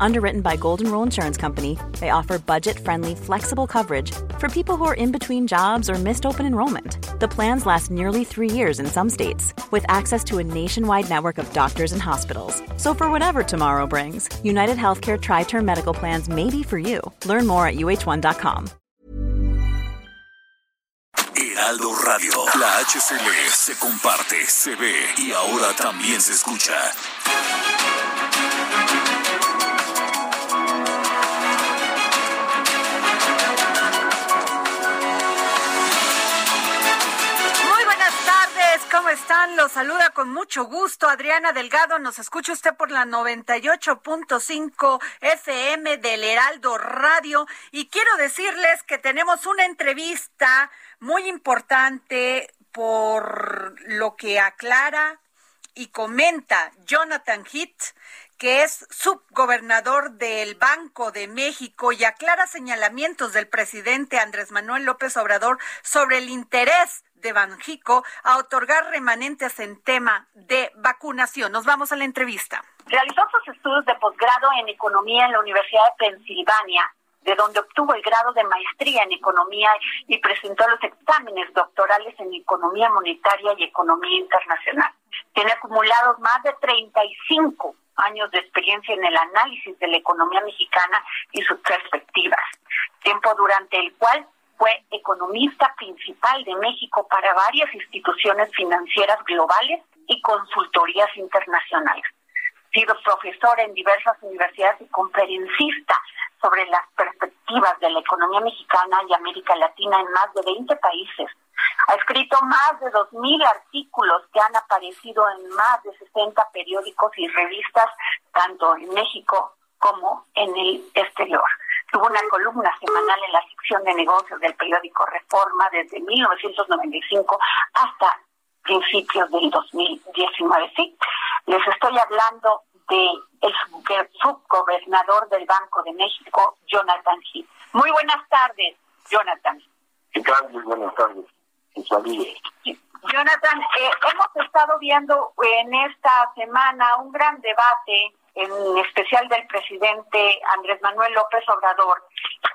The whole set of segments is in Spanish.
Underwritten by Golden Rule Insurance Company, they offer budget friendly, flexible coverage for people who are in between jobs or missed open enrollment. The plans last nearly three years in some states, with access to a nationwide network of doctors and hospitals. So, for whatever tomorrow brings, United Healthcare Tri Term Medical Plans may be for you. Learn more at uh1.com. Heraldo Radio, la HCL se comparte, se ve y ahora también se escucha. ¿Cómo están? Los saluda con mucho gusto Adriana Delgado. Nos escucha usted por la 98.5 FM del Heraldo Radio. Y quiero decirles que tenemos una entrevista muy importante por lo que aclara y comenta Jonathan Heath, que es subgobernador del Banco de México y aclara señalamientos del presidente Andrés Manuel López Obrador sobre el interés de Banjico a otorgar remanentes en tema de vacunación. Nos vamos a la entrevista. Realizó sus estudios de posgrado en economía en la Universidad de Pensilvania, de donde obtuvo el grado de maestría en economía y presentó los exámenes doctorales en economía monetaria y economía internacional. Tiene acumulados más de 35 años de experiencia en el análisis de la economía mexicana y sus perspectivas, tiempo durante el cual fue economista principal de México para varias instituciones financieras globales y consultorías internacionales. Ha sido profesor en diversas universidades y conferencista sobre las perspectivas de la economía mexicana y América Latina en más de 20 países. Ha escrito más de 2.000 artículos que han aparecido en más de 60 periódicos y revistas, tanto en México como en el exterior. Tuvo una columna semanal en la sección de negocios del periódico Reforma desde 1995 hasta principios del 2019. Sí, les estoy hablando de el subgobernador del Banco de México, Jonathan Heath. Muy buenas tardes, Jonathan. ¿Qué tal? Muy buenas tardes. Jonathan, eh, hemos estado viendo en esta semana un gran debate en especial del presidente Andrés Manuel López Obrador,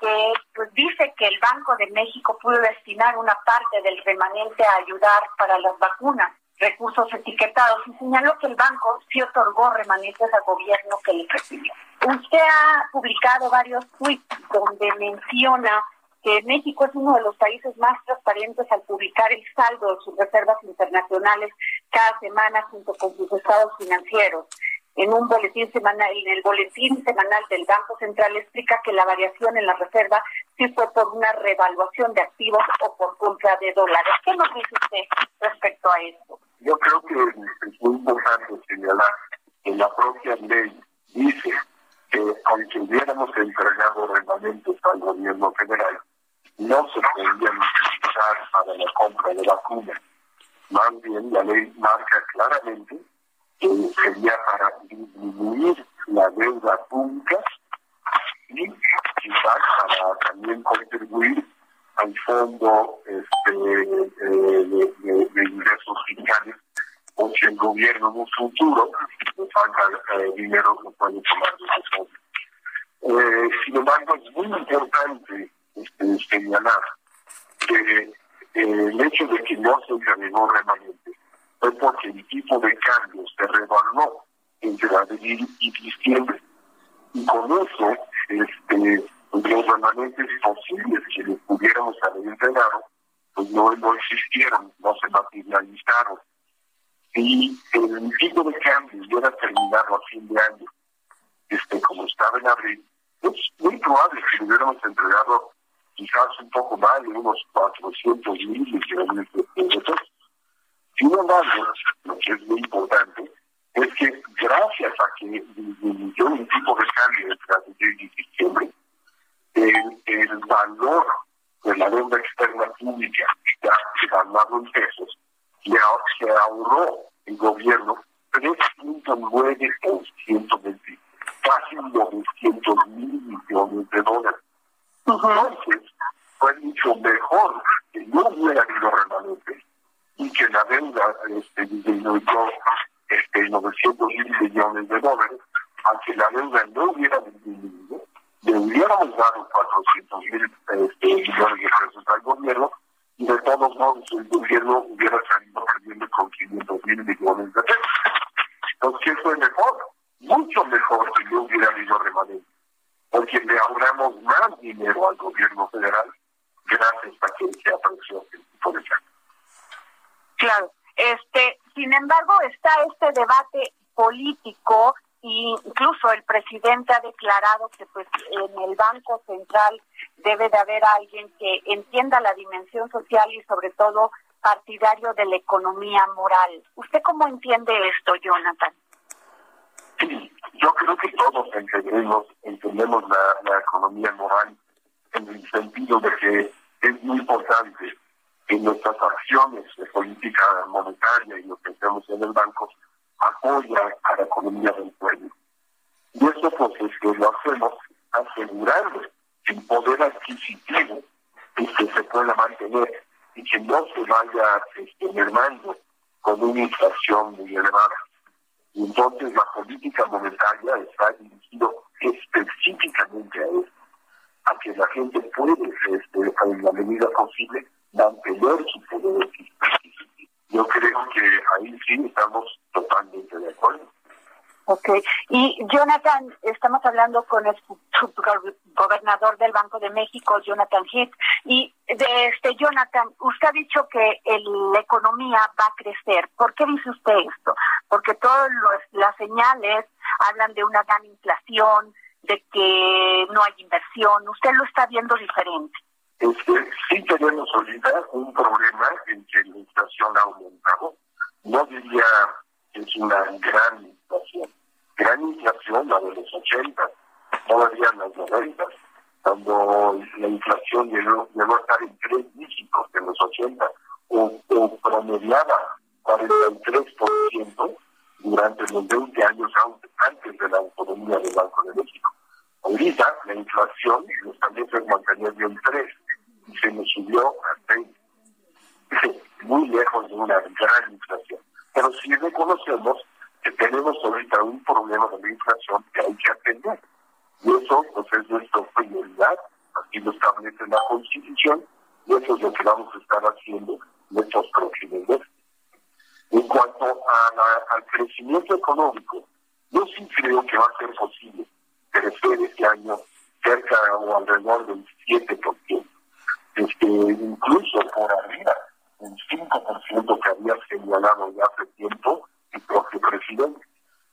que pues, dice que el Banco de México pudo destinar una parte del remanente a ayudar para las vacunas, recursos etiquetados, y señaló que el banco sí otorgó remanentes al gobierno que le recibió. Usted ha publicado varios tweets donde menciona que México es uno de los países más transparentes al publicar el saldo de sus reservas internacionales cada semana junto con sus estados financieros en un boletín semanal, en el boletín semanal del Banco Central explica que la variación en la reserva sí fue por una revaluación de activos o por compra de dólares. ¿Qué nos dice usted respecto a esto? Yo creo que es muy importante señalar que la propia ley dice que aunque hubiéramos entregado reglamentos al gobierno federal, no se podían utilizar para la compra de vacunas. Más bien, la ley marca claramente sería para disminuir la deuda pública y quizás para también contribuir al fondo este, de, ingresos fiscales o si el gobierno en un futuro le falta eh, dinero no puede tomar decisiones. Eh, sin embargo, es muy importante este, señalar que eh, el hecho de que no se encargó remanente fue porque el tipo de cambio se revaluó entre abril y diciembre. Y con eso, este, los remanentes posibles que les pudiéramos haber entregado, pues no, existieron, no se materializaron. Y el tipo de cambio hubiera terminado a fin de año, este, como estaba en abril, es muy probable que hubiéramos entregado quizás un poco más de unos 400 mil millones de pesos sin embargo, lo que es muy importante es que gracias a que disminuyó un tipo de cambio entre abril y diciembre, el, el valor de la deuda externa pública ya evaluado en pesos, se ahorró el gobierno 3.9% casi 900 mil millones de dólares. Entonces, mucho mejor que no hubiera habido remanentes y que la deuda este, disminuyó este, 900 mil millones de dólares, aunque la deuda no hubiera disminuido, le hubiéramos dado 400 mil este, millones de pesos al gobierno y de todos modos el gobierno hubiera salido perdiendo con 500 mil millones de pesos. Entonces, ¿qué fue mejor? Mucho mejor que no hubiera habido remanente, porque le ahorramos más dinero al gobierno federal gracias a que se apreció el tipo cambio. Claro. Este, sin embargo, está este debate político e incluso el presidente ha declarado que pues en el Banco Central debe de haber alguien que entienda la dimensión social y sobre todo partidario de la economía moral. ¿Usted cómo entiende esto, Jonathan? Sí, yo creo que todos entendemos, entendemos la, la economía moral en el sentido de que es muy importante en nuestras acciones de política monetaria y lo que hacemos en el banco apoya a la economía del pueblo. Y eso pues es que lo hacemos asegurando el poder adquisitivo que se pueda mantener y que no se vaya mermando con una inflación muy elevada. Y entonces la política monetaria está dirigida específicamente a eso, a que la gente puede, este, en la medida posible, su poder Yo creo que ahí sí estamos totalmente de acuerdo. Ok, y Jonathan, estamos hablando con el gobernador del Banco de México, Jonathan Heath, y de este Jonathan, usted ha dicho que la economía va a crecer. ¿Por qué dice usted esto? Porque todas las señales hablan de una gran inflación, de que no hay inversión. Usted lo está viendo diferente es que sí tenemos ahorita un problema en que la inflación ha aumentado. No diría que es una gran inflación. Gran inflación, la de los 80, todavía en los 90, cuando la inflación llegó, llegó a estar en tres dígitos en los 80, o, o promediaba 43% durante los 20 años antes de la autonomía del Banco de México. Ahorita la inflación los se mantenía en 3 se nos subió a 20, muy lejos de una gran inflación. Pero sí reconocemos que tenemos ahorita un problema de la inflación que hay que atender. Y eso pues, es nuestra prioridad, así lo establece la Constitución, y eso es lo que vamos a estar haciendo en estos próximos meses. En cuanto a al crecimiento económico, yo sí creo que va a ser posible crecer este año cerca o alrededor del 7% este, incluso por arriba un 5% que había señalado ya hace tiempo el propio presidente.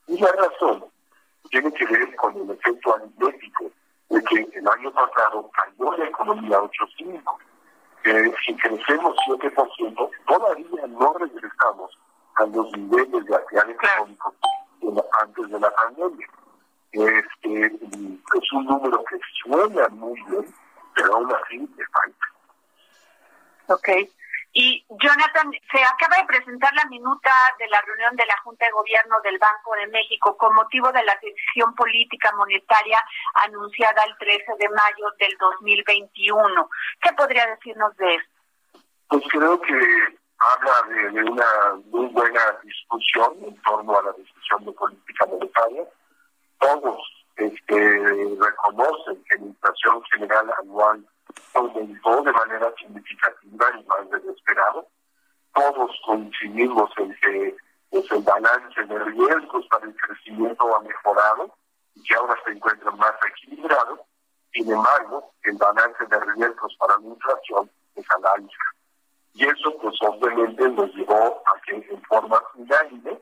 Y la razón tiene que ver con el efecto aritmético de que el año pasado cayó la economía 8.5. Eh, si crecemos 7%, todavía no regresamos a los niveles de actividad económica antes de la pandemia. Este, es un número que suena muy bien, pero aún así le falta. Ok. Y Jonathan, se acaba de presentar la minuta de la reunión de la Junta de Gobierno del Banco de México con motivo de la decisión política monetaria anunciada el 13 de mayo del 2021. ¿Qué podría decirnos de esto? Pues creo que habla de, una muy buena discusión en torno a la decisión de política monetaria. Todos este, reconocen que la inflación general anual aumentó de manera significativa y más de lo esperado. Todos coincidimos en que pues, el balance de riesgos para el crecimiento ha mejorado y que ahora se encuentra más equilibrado. Sin embargo, el balance de riesgos para la inflación es al alza. Y eso, pues obviamente, nos llevó a que en forma unánime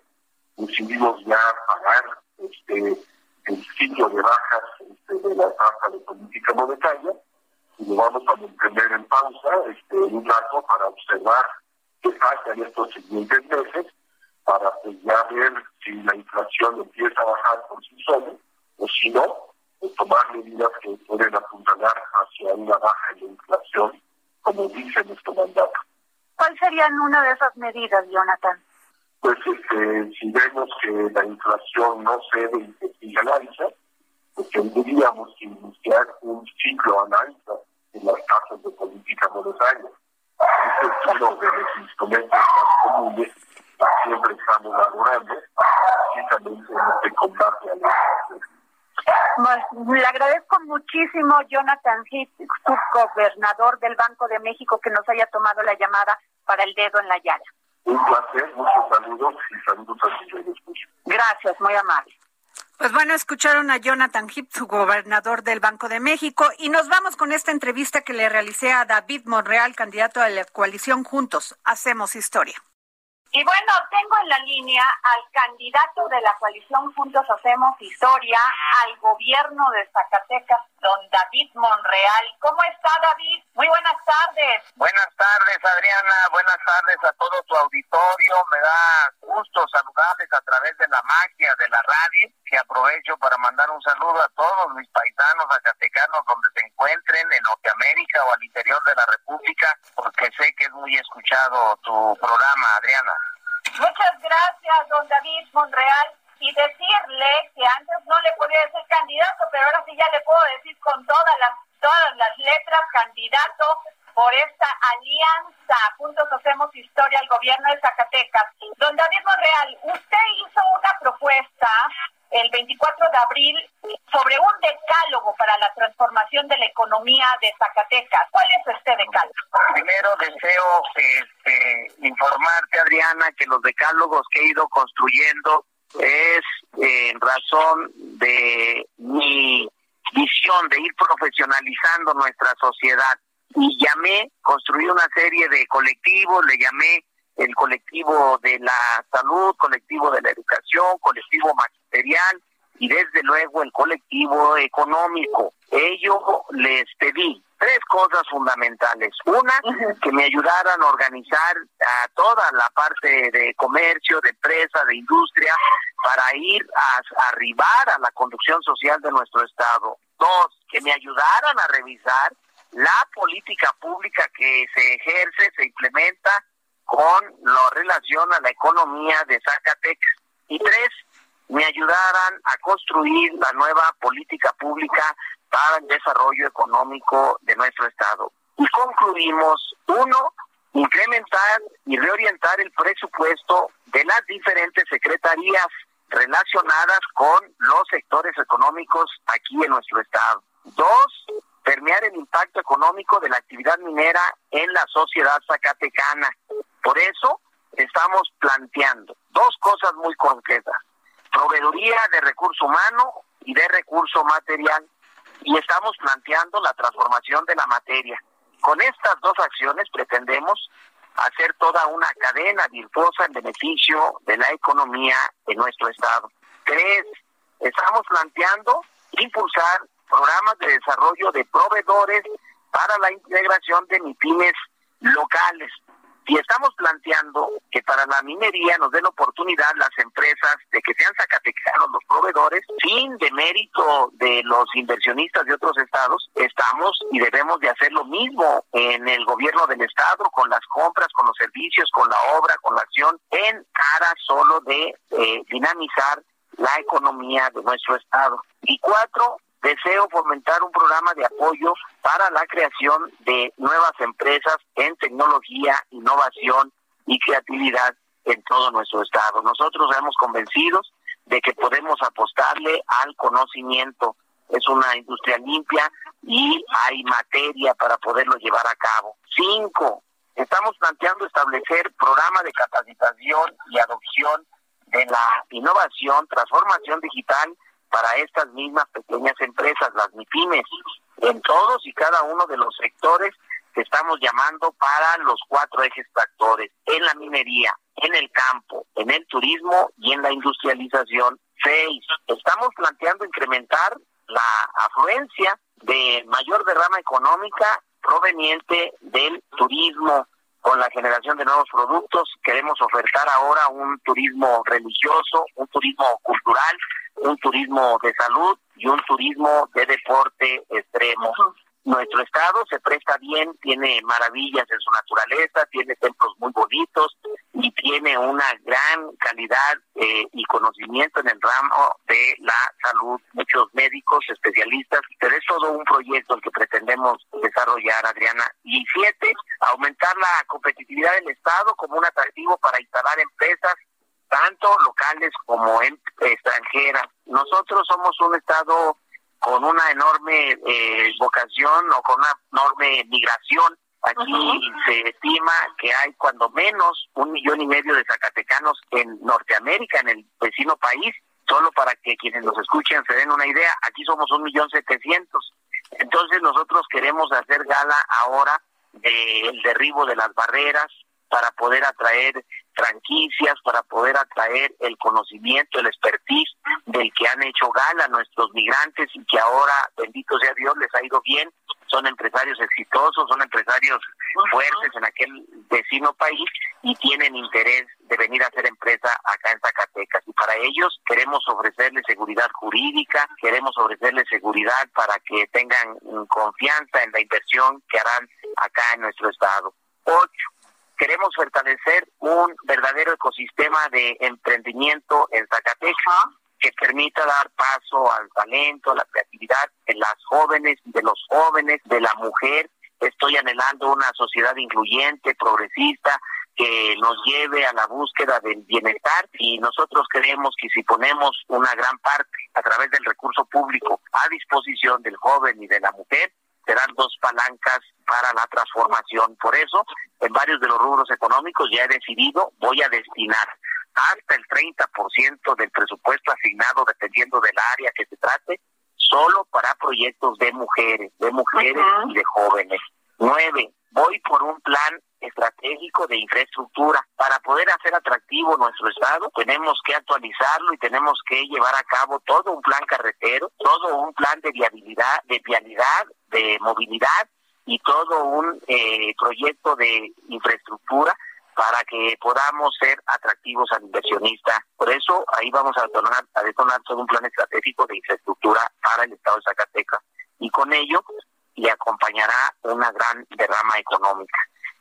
decidimos ya pagar este, el ciclo de bajas este, de la tasa de política monetaria y lo vamos a mantener en pausa este, un rato para observar qué pasa en estos siguientes meses, para pues, ya ver si la inflación empieza a bajar por sí sola, o si no, tomar medidas que pueden apuntalar hacia una baja en la inflación, como dice nuestro mandato. ¿Cuál serían una de esas medidas, Jonathan? Pues este, si vemos que la inflación no cede y se alza, pues tendríamos que iniciar un ciclo análisis en las tasas de política monetaria uno de los instrumentos más comunes que siempre estamos valorando, precisamente en este combate a la pues, le agradezco muchísimo, Jonathan Heath, gobernador del Banco de México, que nos haya tomado la llamada para el dedo en la llaga. Un placer, muchos saludos y saludos a sus Gracias, muy amable. Pues bueno, escucharon a Jonathan Heath, su gobernador del Banco de México, y nos vamos con esta entrevista que le realicé a David Monreal, candidato a la coalición Juntos. Hacemos historia. Y bueno, tengo en la línea al candidato de la coalición Juntos Hacemos Historia al gobierno de Zacatecas, don David Monreal. ¿Cómo está David? Muy buenas tardes. Buenas tardes Adriana, buenas tardes a todo tu auditorio. Me da gusto saludarles a través de la magia de la radio, que aprovecho para mandar un saludo a todos mis paisanos zacatecanos donde se encuentren en Norteamérica o al interior de la República, porque sé que es muy escuchado tu programa, Adriana. Muchas gracias, don David Monreal. Y decirle que antes no le podía decir candidato, pero ahora sí ya le puedo decir con todas las, todas las letras candidato por esta alianza. Juntos hacemos historia al gobierno de Zacatecas. Don David Monreal, usted hizo una propuesta el 24 de abril sobre un decálogo para la transformación de la economía de Zacatecas. ¿Cuál es este decálogo? Primero deseo este, informarte, Adriana, que los decálogos que he ido construyendo es eh, en razón de mi visión de ir profesionalizando nuestra sociedad. Y llamé, construí una serie de colectivos, le llamé el colectivo de la salud, colectivo de la educación, colectivo magisterial y desde luego el colectivo económico. Ello les pedí tres cosas fundamentales. Una, que me ayudaran a organizar a toda la parte de comercio, de empresa, de industria, para ir a, arribar a la conducción social de nuestro Estado. Dos, que me ayudaran a revisar la política pública que se ejerce, se implementa con la relación a la economía de Zacatecas. Y tres, me ayudaran a construir la nueva política pública para el desarrollo económico de nuestro Estado. Y concluimos, uno, incrementar y reorientar el presupuesto de las diferentes secretarías relacionadas con los sectores económicos aquí en nuestro Estado. Dos, permear el impacto económico de la actividad minera en la sociedad zacatecana. Por eso estamos planteando dos cosas muy concretas. Proveeduría de recurso humano y de recurso material. Y estamos planteando la transformación de la materia. Con estas dos acciones pretendemos hacer toda una cadena virtuosa en beneficio de la economía de nuestro Estado. Tres, estamos planteando impulsar programas de desarrollo de proveedores para la integración de MIPIMES locales. Y estamos planteando que para la minería nos den oportunidad las empresas de que sean zacatecanos los proveedores, sin demérito de los inversionistas de otros estados, estamos y debemos de hacer lo mismo en el gobierno del estado, con las compras, con los servicios, con la obra, con la acción, en cara solo de eh, dinamizar la economía de nuestro estado. Y cuatro, deseo fomentar un programa de apoyo para la creación de nuevas empresas en tecnología, innovación y creatividad en todo nuestro estado. Nosotros hemos convencidos de que podemos apostarle al conocimiento. Es una industria limpia y hay materia para poderlo llevar a cabo. Cinco, estamos planteando establecer programa de capacitación y adopción de la innovación, transformación digital para estas mismas pequeñas empresas, las MIPIMES, en todos y cada uno de los sectores que estamos llamando para los cuatro ejes tractores, en la minería, en el campo, en el turismo y en la industrialización. Seis, estamos planteando incrementar la afluencia de mayor derrama económica proveniente del turismo con la generación de nuevos productos. Queremos ofertar ahora un turismo religioso, un turismo cultural, un turismo de salud y un turismo de deporte extremo. Nuestro estado se presta bien, tiene maravillas en su naturaleza, tiene templos muy bonitos y tiene una gran calidad eh, y conocimiento en el ramo de la salud. Muchos médicos, especialistas, pero es todo un proyecto el que pretendemos desarrollar, Adriana. Y siete, aumentar la competitividad del estado como un atractivo para instalar empresas tanto locales como en extranjeras. Nosotros somos un estado con una enorme eh, vocación o con una enorme migración. Aquí se estima que hay cuando menos un millón y medio de zacatecanos en Norteamérica, en el vecino país. Solo para que quienes nos escuchen se den una idea, aquí somos un millón setecientos. Entonces nosotros queremos hacer gala ahora del derribo de las barreras para poder atraer franquicias, para poder atraer el conocimiento, el expertise del que han hecho gala nuestros migrantes y que ahora, bendito sea Dios, les ha ido bien. Son empresarios exitosos, son empresarios fuertes en aquel vecino país y tienen interés de venir a hacer empresa acá en Zacatecas. Y para ellos queremos ofrecerles seguridad jurídica, queremos ofrecerles seguridad para que tengan confianza en la inversión que harán acá en nuestro estado. Ocho, queremos fortalecer un verdadero ecosistema de emprendimiento en Zacatecas que permita dar paso al talento, a la creatividad de las jóvenes, de los jóvenes, de la mujer. Estoy anhelando una sociedad incluyente, progresista, que nos lleve a la búsqueda del bienestar y nosotros creemos que si ponemos una gran parte a través del recurso público a disposición del joven y de la mujer, serán dos palancas para la transformación. Por eso, en varios de los rubros económicos ya he decidido, voy a destinar hasta el 30% del presupuesto asignado, dependiendo del área que se trate, solo para proyectos de mujeres, de mujeres y de jóvenes. Nueve, voy por un plan estratégico de infraestructura. Para poder hacer atractivo nuestro estado, tenemos que actualizarlo y tenemos que llevar a cabo todo un plan carretero, todo un plan de viabilidad, de vialidad, de movilidad y todo un eh, proyecto de infraestructura para que podamos ser atractivos al inversionista. Por eso ahí vamos a detonar, a detonar todo un plan estratégico de infraestructura para el estado de Zacatecas y con ello le acompañará una gran derrama económica.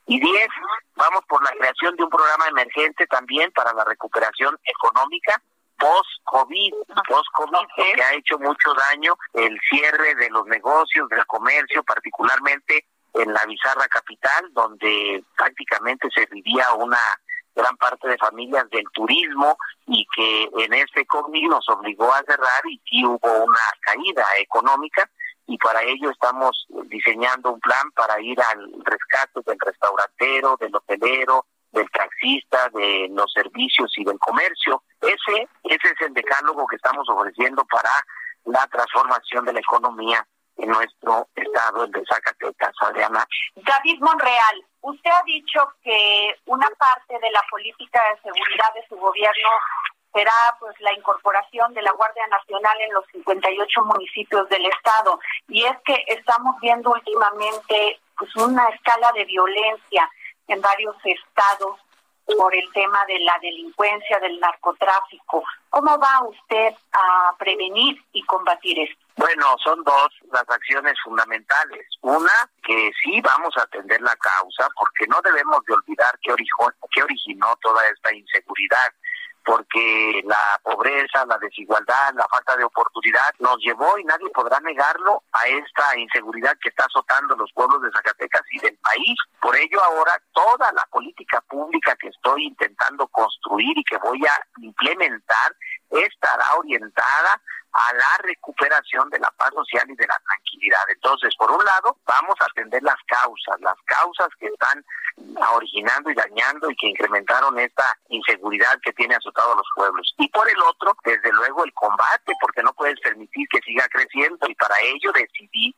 Y diez, vamos por la creación de un programa emergente también para la recuperación económica post-COVID, post-COVID, que ha hecho mucho daño el cierre de los negocios, del comercio, particularmente en la bizarra capital, donde prácticamente se vivía una gran parte de familias del turismo y que en este COVID nos obligó a cerrar y sí hubo una caída económica y para ello estamos diseñando un plan para ir al rescate del restaurantero, del hotelero, del taxista, de los servicios y del comercio. Ese, ese es el decálogo que estamos ofreciendo para la transformación de la economía en nuestro estado, de Zacatecas, Adriana. David Monreal, usted ha dicho que una parte de la política de seguridad de su gobierno será pues la incorporación de la Guardia Nacional en los 58 municipios del estado y es que estamos viendo últimamente pues una escala de violencia en varios estados por el tema de la delincuencia, del narcotráfico. ¿Cómo va usted a prevenir y combatir esto? Bueno, son dos las acciones fundamentales. Una, que sí vamos a atender la causa, porque no debemos de olvidar qué originó toda esta inseguridad porque la pobreza, la desigualdad, la falta de oportunidad nos llevó y nadie podrá negarlo a esta inseguridad que está azotando los pueblos de Zacatecas y del país. Por ello ahora toda la política pública que estoy intentando construir y que voy a implementar estará orientada a la recuperación de la paz social y de la tranquilidad. Entonces, por un lado, vamos a atender las causas, las causas que están originando y dañando y que incrementaron esta inseguridad que tiene azotado a los pueblos. Y por el otro, desde luego, el combate, porque no puedes permitir que siga creciendo y para ello decidí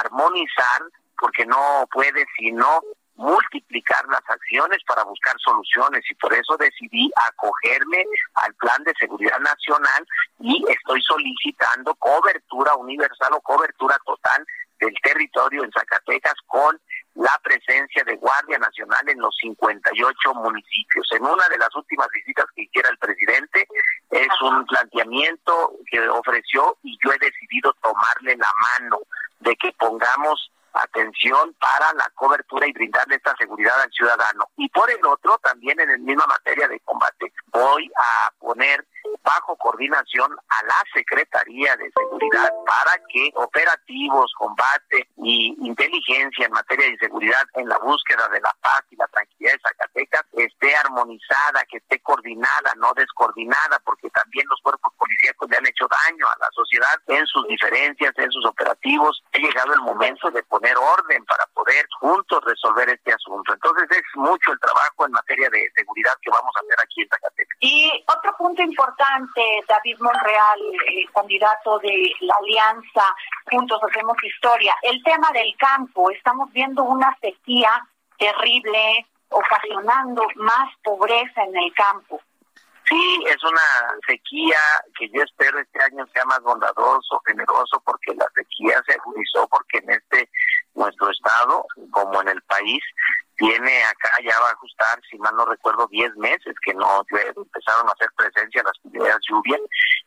armonizar, porque no puede sino multiplicar las acciones para buscar soluciones y por eso decidí acogerme al Plan de Seguridad Nacional y estoy solicitando cobertura universal o cobertura total del territorio en Zacatecas con la presencia de Guardia Nacional en los 58 municipios. En una de las últimas visitas que hiciera el presidente es un planteamiento que ofreció y yo he decidido tomarle la mano de que pongamos atención para la cobertura y brindarle esta seguridad al ciudadano. Y por el otro, también en la misma materia de combate, voy a poner bajo coordinación a la Secretaría de Seguridad para que operativos, combate y inteligencia en materia de seguridad en la búsqueda de la paz y la tranquilidad de Zacatecas esté armonizada, que esté coordinada, no descoordinada, porque también los cuerpos policíacos le han hecho daño a la sociedad en sus diferencias, en sus operativos. Ha llegado el momento de poner orden para poder juntos resolver este asunto. Entonces es mucho el trabajo en materia de seguridad que vamos a hacer aquí en Zacatecas. Y otro punto importante, David Monreal, el candidato de la alianza Juntos Hacemos Historia, el tema del campo. Estamos viendo una sequía terrible, ocasionando más pobreza en el campo. Sí, es una sequía que yo espero este año sea más bondadoso, generoso, porque la sequía se agudizó, porque en este nuestro estado, como en el país, tiene acá ya va a ajustar, si mal no recuerdo, 10 meses que no empezaron a hacer presencia las primeras lluvias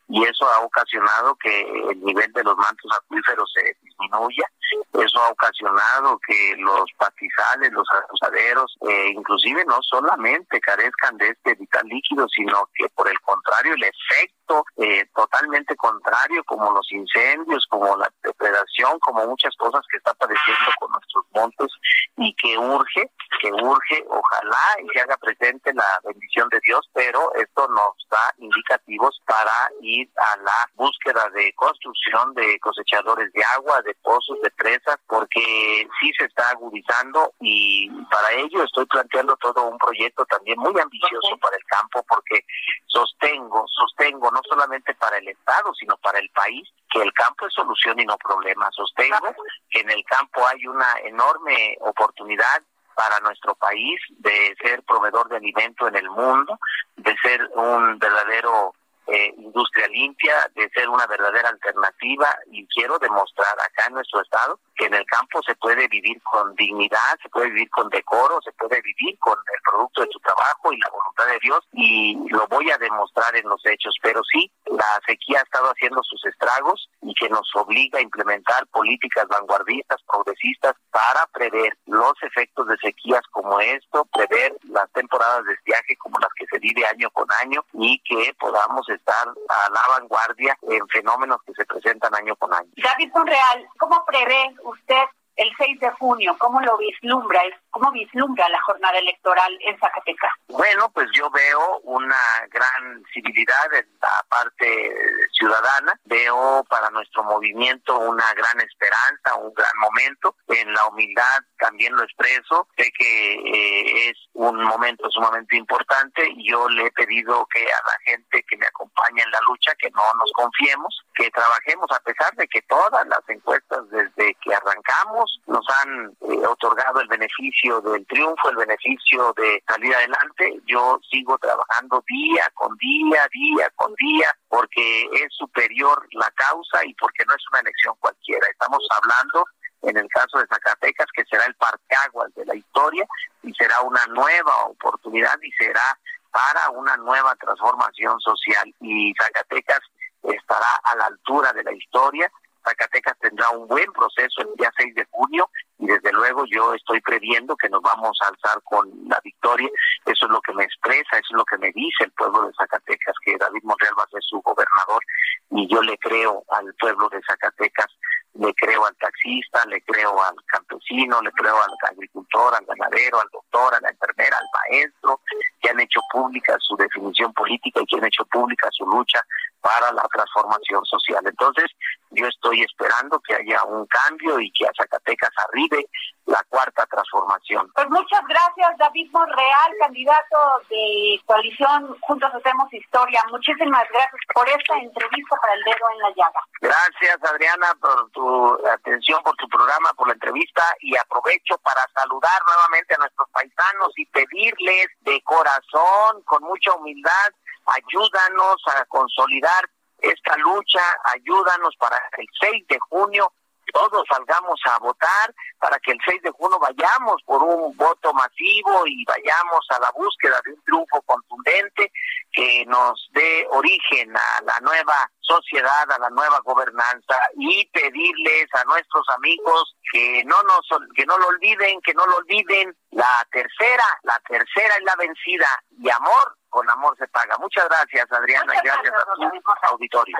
y eso ha ocasionado que el nivel de los mantos acuíferos se disminuya. Eso ha ocasionado que los pastizales, los acusaderos, eh, inclusive no solamente carezcan de este vital líquido, sino que por el contrario, el efecto eh, totalmente contrario, como los incendios, como la depredación, como muchas cosas que está padeciendo con nuestros montes y que urge, que urge, ojalá y se haga presente la bendición de Dios, pero esto nos da indicativos para ir a la búsqueda de construcción de cosechadores de agua, de pozos, de presas, porque sí se está agudizando y para ello estoy planteando todo un proyecto también muy ambicioso para el campo, porque sostengo, sostengo no solamente para el Estado, sino para el país, que el campo es solución y no problema. Sostengo que en el campo hay una enorme oportunidad para nuestro país de ser proveedor de alimento en el mundo, de ser un verdadero eh, industria limpia, de ser una verdadera alternativa y quiero demostrar acá en nuestro estado que en el campo se puede vivir con dignidad, se puede vivir con decoro, se puede vivir con el producto de tu trabajo y la voluntad de Dios y lo voy a demostrar en los hechos, pero sí, la sequía ha estado haciendo sus estragos y que nos obliga a implementar políticas vanguardistas, progresistas para prever los efectos de sequías como esto, prever las temporadas de estiaje como las que se vive año con año y que podamos estar a la vanguardia en fenómenos que se presentan año con año. David Monreal, ¿cómo prevé usted el 6 de junio? ¿Cómo lo vislumbra? ¿Cómo vislumbra la jornada electoral en Zacatecas? Bueno, pues yo veo una gran civilidad en la parte ciudadana, veo para nuestro movimiento una gran esperanza, un gran momento, en la humildad también lo expreso, sé que eh, es un momento sumamente importante yo le he pedido que a la gente que me acompaña en la lucha, que no nos confiemos, que trabajemos a pesar de que todas las encuestas desde que arrancamos nos han eh, otorgado el beneficio del triunfo, el beneficio de salir adelante, yo sigo trabajando día con día, día con día, porque es superior la causa y porque no es una elección cualquiera. Estamos hablando en el caso de Zacatecas, que será el parteaguas de la historia y será una nueva oportunidad y será para una nueva transformación social. Y Zacatecas estará a la altura de la historia. Zacatecas tendrá un buen proceso el día 6 de junio y desde luego yo estoy previendo que nos vamos a alzar con la victoria. Eso es lo que me expresa, eso es lo que me dice el pueblo de Zacatecas, que David Monreal va a ser su gobernador y yo le creo al pueblo de Zacatecas le creo al taxista, le creo al campesino, le creo al agricultor, al ganadero, al doctor, a la enfermera, al maestro, que han hecho pública su definición política y que han hecho pública su lucha para la transformación social. Entonces, yo estoy esperando que haya un cambio y que a Zacatecas arribe la cuarta transformación. Pues muchas gracias, David Monreal, candidato de coalición Juntos Hacemos Historia. Muchísimas gracias por esta entrevista para el dedo en la llaga. Gracias, Adriana, por tu atención, por tu programa, por la entrevista y aprovecho para saludar nuevamente a nuestros paisanos y pedirles de corazón, con mucha humildad, ayúdanos a consolidar esta lucha, ayúdanos para el 6 de junio todos salgamos a votar para que el 6 de junio vayamos por un voto masivo y vayamos a la búsqueda de un triunfo contundente que nos dé origen a la nueva sociedad, a la nueva gobernanza y pedirles a nuestros amigos que no nos que no lo olviden, que no lo olviden, la tercera, la tercera es la vencida y amor con amor se paga. Muchas gracias, Adriana, y gracias a tu auditorio.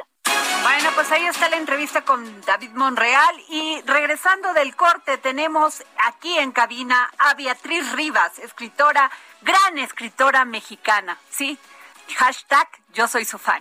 Bueno, pues ahí está la entrevista con David Monreal y regresando del corte tenemos aquí en cabina a Beatriz Rivas, escritora, gran escritora mexicana, ¿sí? Hashtag yo soy su fan.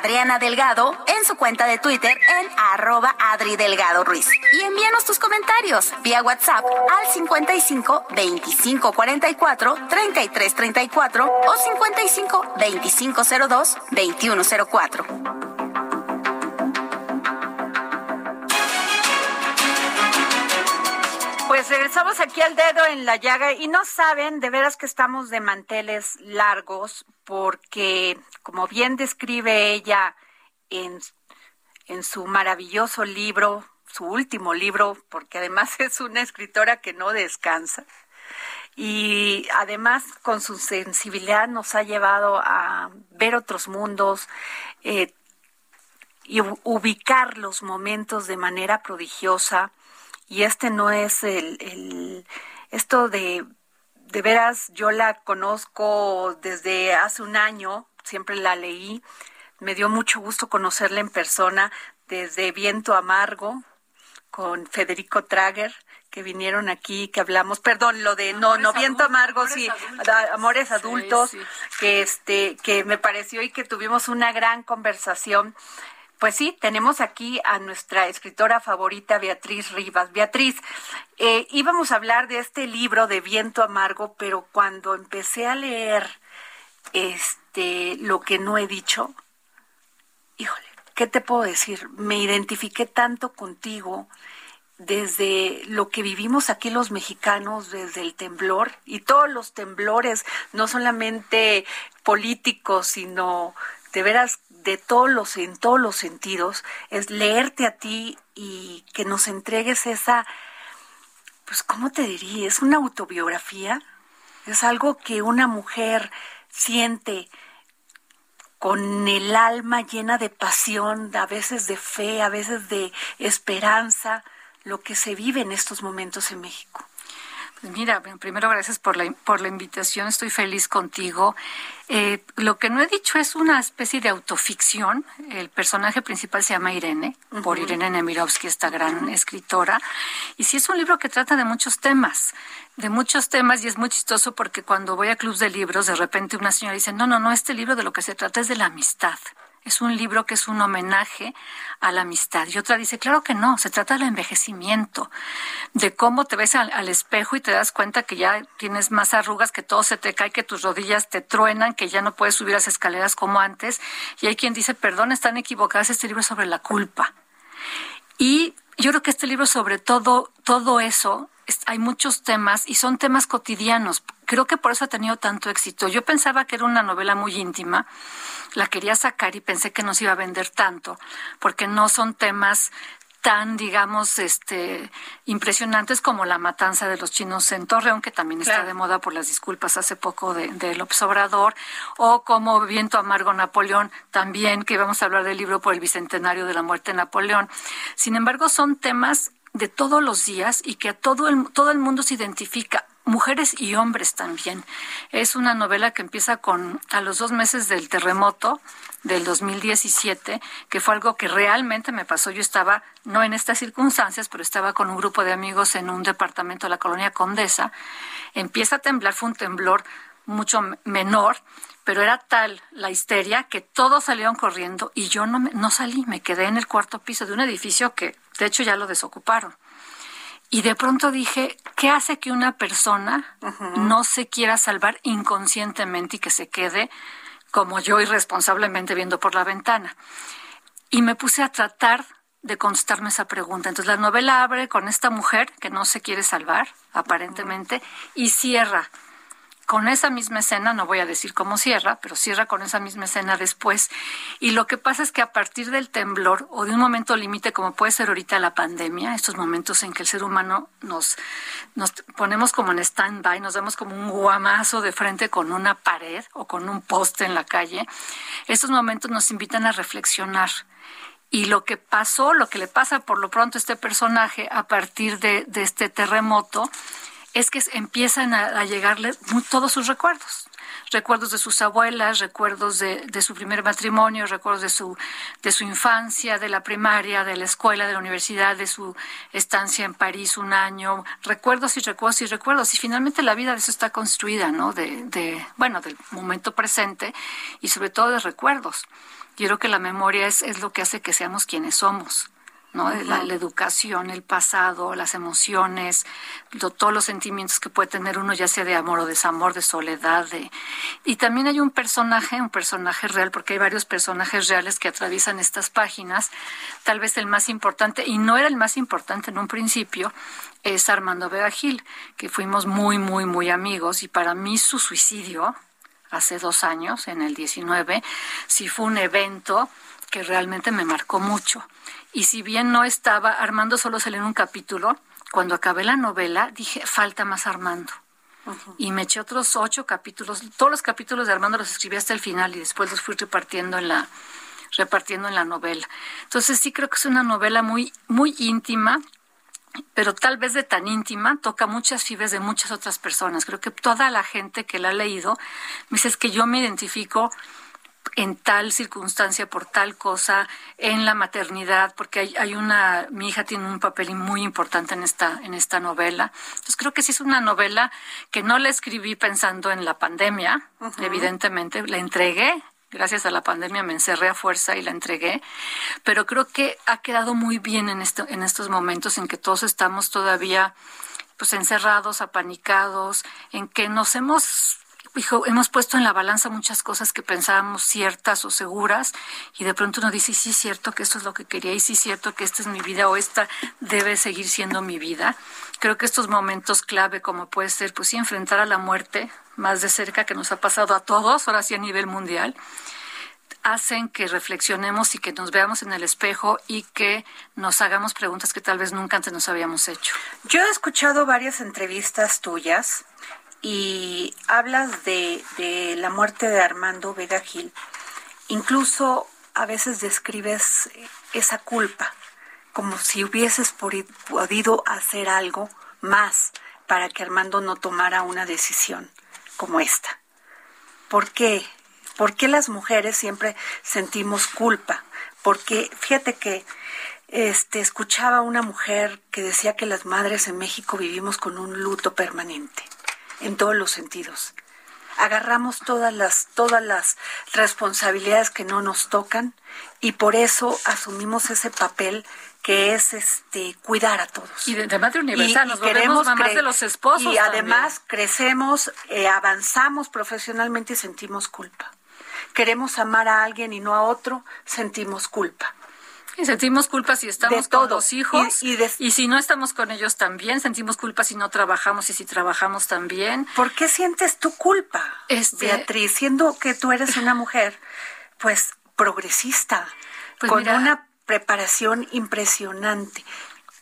Adriana Delgado en su cuenta de Twitter en arroba Adri Delgado Ruiz. Y envíanos tus comentarios vía WhatsApp al 55 25 44 33 34 o 55 25 02 21 04. Pues regresamos aquí al dedo en la llaga y no saben de veras que estamos de manteles largos porque, como bien describe ella en, en su maravilloso libro, su último libro, porque además es una escritora que no descansa, y además con su sensibilidad nos ha llevado a ver otros mundos eh, y ubicar los momentos de manera prodigiosa y este no es el, el esto de de veras yo la conozco desde hace un año, siempre la leí, me dio mucho gusto conocerla en persona desde Viento Amargo con Federico Trager que vinieron aquí, que hablamos, perdón, lo de no, no viento amargo, sí, amores adultos, que este, que me pareció y que tuvimos una gran conversación pues sí, tenemos aquí a nuestra escritora favorita, Beatriz Rivas. Beatriz, eh, íbamos a hablar de este libro de Viento Amargo, pero cuando empecé a leer este lo que no he dicho, híjole, ¿qué te puedo decir? Me identifiqué tanto contigo desde lo que vivimos aquí los mexicanos, desde el temblor y todos los temblores, no solamente políticos, sino de veras de todos los, en todos los sentidos, es leerte a ti y que nos entregues esa, pues, ¿cómo te diría? Es una autobiografía, es algo que una mujer siente con el alma llena de pasión, a veces de fe, a veces de esperanza, lo que se vive en estos momentos en México. Pues mira, primero gracias por la, por la invitación, estoy feliz contigo. Eh, lo que no he dicho es una especie de autoficción. El personaje principal se llama Irene, por Irene Nemirovsky, esta gran escritora. Y sí es un libro que trata de muchos temas, de muchos temas, y es muy chistoso porque cuando voy a clubs de libros, de repente una señora dice, no, no, no, este libro de lo que se trata es de la amistad. Es un libro que es un homenaje a la amistad. Y otra dice, claro que no, se trata del envejecimiento, de cómo te ves al, espejo y te das cuenta que ya tienes más arrugas, que todo se te cae, que tus rodillas te truenan, que ya no puedes subir las escaleras como antes. Y hay quien dice, perdón, están equivocadas, este libro es sobre la culpa. Y yo creo que este libro sobre todo, todo eso, hay muchos temas y son temas cotidianos. Creo que por eso ha tenido tanto éxito. Yo pensaba que era una novela muy íntima la quería sacar y pensé que no se iba a vender tanto, porque no son temas tan, digamos, este, impresionantes como la matanza de los chinos en Torreón, que también está de moda por las disculpas hace poco de, de, López Obrador, o como Viento Amargo Napoleón, también, que íbamos a hablar del libro por el bicentenario de la muerte de Napoleón. Sin embargo, son temas de todos los días y que a todo el, todo el mundo se identifica mujeres y hombres también. Es una novela que empieza con a los dos meses del terremoto del 2017, que fue algo que realmente me pasó. Yo estaba, no en estas circunstancias, pero estaba con un grupo de amigos en un departamento de la colonia Condesa. Empieza a temblar, fue un temblor mucho menor, pero era tal la histeria que todos salieron corriendo y yo no, no salí, me quedé en el cuarto piso de un edificio que de hecho ya lo desocuparon. Y de pronto dije, ¿qué hace que una persona no se quiera salvar inconscientemente y que se quede como yo irresponsablemente viendo por la ventana? Y me puse a tratar de contestarme esa pregunta. Entonces la novela abre con esta mujer que no se quiere salvar, aparentemente, y cierra con esa misma escena, no voy a decir cómo cierra, pero cierra con esa misma escena después. Y lo que pasa es que a partir del temblor o de un momento límite, como puede ser ahorita la pandemia, estos momentos en que el ser humano nos, nos ponemos como en stand-by, nos vemos como un guamazo de frente con una pared o con un poste en la calle, estos momentos nos invitan a reflexionar. Y lo que pasó, lo que le pasa por lo pronto a este personaje a partir de este terremoto, es que empiezan a, llegarle todos sus recuerdos recuerdos de sus abuelas, recuerdos de, de, su primer matrimonio, recuerdos de su, de su infancia, de la primaria, de la escuela, de la universidad, de su estancia en París un año, recuerdos y recuerdos y recuerdos. Y finalmente la vida de eso está construida, ¿no? De, de bueno, del momento presente y sobre todo de recuerdos. Yo creo que la memoria es, es lo que hace que seamos quienes somos. ¿No? La, educación, el pasado, las emociones, todos los sentimientos que puede tener uno, ya sea de amor o desamor, de soledad. De... Y también hay un personaje, un personaje real, porque hay varios personajes reales que atraviesan estas páginas. Tal vez el más importante, y no era el más importante en un principio, es Armando Vega Gil, que fuimos muy, muy, muy amigos, y para mí su suicidio, hace dos años, en el 19, sí fue un evento que realmente me marcó mucho y si bien no estaba, Armando solo salió en un capítulo, cuando acabé la novela dije, falta más Armando. Y me eché otros ocho capítulos. Todos los capítulos de Armando los escribí hasta el final y después los fui repartiendo en la, repartiendo en la novela. Entonces sí creo que es una novela muy, muy íntima, pero tal vez de tan íntima, toca muchas fibras de muchas otras personas. Creo que toda la gente que la ha leído me dice es que yo me identifico en tal circunstancia por tal cosa en la maternidad porque hay, hay, una mi hija tiene un papel muy importante en esta en esta novela. Entonces creo que sí es una novela que no la escribí pensando en la pandemia evidentemente la entregué gracias a la pandemia me encerré a fuerza y la entregué pero creo que ha quedado muy bien en esto en estos momentos en que todos estamos todavía pues encerrados apanicados en que nos hemos hijo, hemos puesto en la balanza muchas cosas que pensábamos ciertas o seguras y de pronto uno dice, sí es cierto que esto es lo que quería y sí es cierto que esta es mi vida o esta debe seguir siendo mi vida. Creo que estos momentos clave como puede ser, pues sí, enfrentar a la muerte más de cerca que nos ha pasado a todos, ahora sí a nivel mundial, hacen que reflexionemos y que nos veamos en el espejo y que nos hagamos preguntas que tal vez nunca antes nos habíamos hecho. Yo he escuchado varias entrevistas tuyas y hablas de, de la muerte de Armando Vega Gil, incluso a veces describes esa culpa, como si hubieses podido hacer algo más para que Armando no tomara una decisión como esta. ¿Por qué? ¿Por qué las mujeres siempre sentimos culpa? Porque fíjate que este escuchaba una mujer que decía que las madres en México vivimos con un luto permanente en todos los sentidos. Agarramos todas las, todas las responsabilidades que no nos tocan y por eso asumimos ese papel que es este cuidar a todos. Y de, madre universal, nos queremos mamás de los esposos. Y además crecemos, eh, avanzamos profesionalmente y sentimos culpa. Queremos amar a alguien y no a otro, sentimos culpa. Y sentimos culpa si estamos con los hijos y, si no estamos con ellos también, sentimos culpa si no trabajamos y si trabajamos también. ¿Por qué sientes tu culpa, este... Beatriz, siendo que tú eres una mujer, pues, progresista, pues con una preparación impresionante?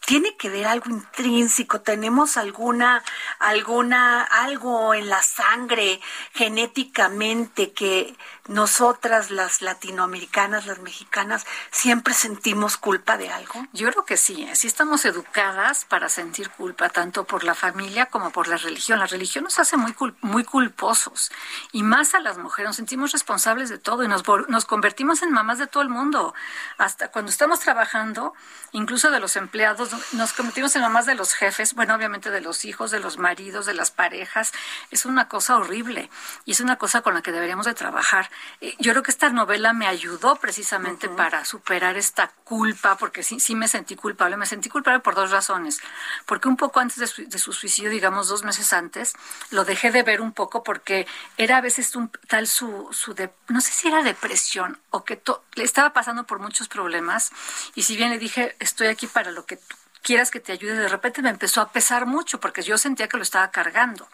Tiene que ver algo intrínseco, tenemos alguna, alguna, algo en la sangre genéticamente que nosotras las latinoamericanas, las mexicanas, siempre sentimos culpa de algo? Yo creo que sí, ¿eh? sí estamos educadas para sentir culpa, tanto por la familia como por la religión. La religión nos hace muy, muy culposos y más a las mujeres, nos sentimos responsables de todo y nos, nos convertimos en mamás de todo el mundo. Hasta cuando estamos trabajando, incluso de los empleados, nos convertimos en mamás de los jefes, bueno, obviamente de los hijos, de los maridos, de las parejas. Es una cosa horrible y es una cosa con la que deberíamos de trabajar. Eh, yo creo que esta novela me ayudó precisamente para superar esta culpa, porque sí, sí me sentí culpable. Me sentí culpable por dos razones. Porque un poco antes de su, suicidio, digamos dos meses antes, lo dejé de ver un poco porque era a veces un tal su, su de, no sé si era depresión o que le estaba pasando por muchos problemas. Y si bien le dije, estoy aquí para lo que tú quieras que te ayude, de repente me empezó a pesar mucho porque yo sentía que lo estaba cargando.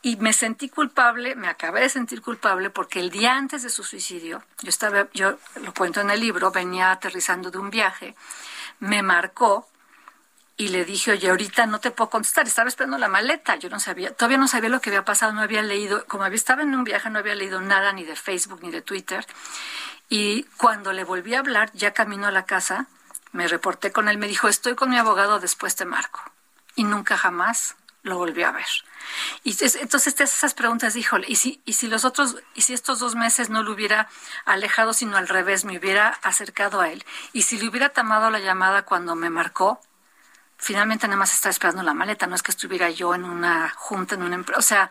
Y me sentí culpable, me acabé de sentir culpable porque el día antes de su suicidio, yo estaba, yo lo cuento en el libro, venía aterrizando de un viaje, me marcó y le dije, oye, ahorita no te puedo contestar, estaba esperando la maleta, yo no sabía, todavía no sabía lo que había pasado, no había leído, como había estaba en un viaje, no había leído nada ni de Facebook ni de Twitter. Y cuando le volví a hablar, ya camino a la casa, me reporté con él, me dijo, estoy con mi abogado, después te marco. Y nunca jamás lo volvió a ver. Y entonces esas preguntas, híjole, ¿y si, y si los otros, y si estos dos meses no lo hubiera alejado, sino al revés, me hubiera acercado a él? Y si le hubiera tomado la llamada cuando me marcó, finalmente nada más estaba esperando la maleta, no es que estuviera yo en una junta, en una empresa, o sea,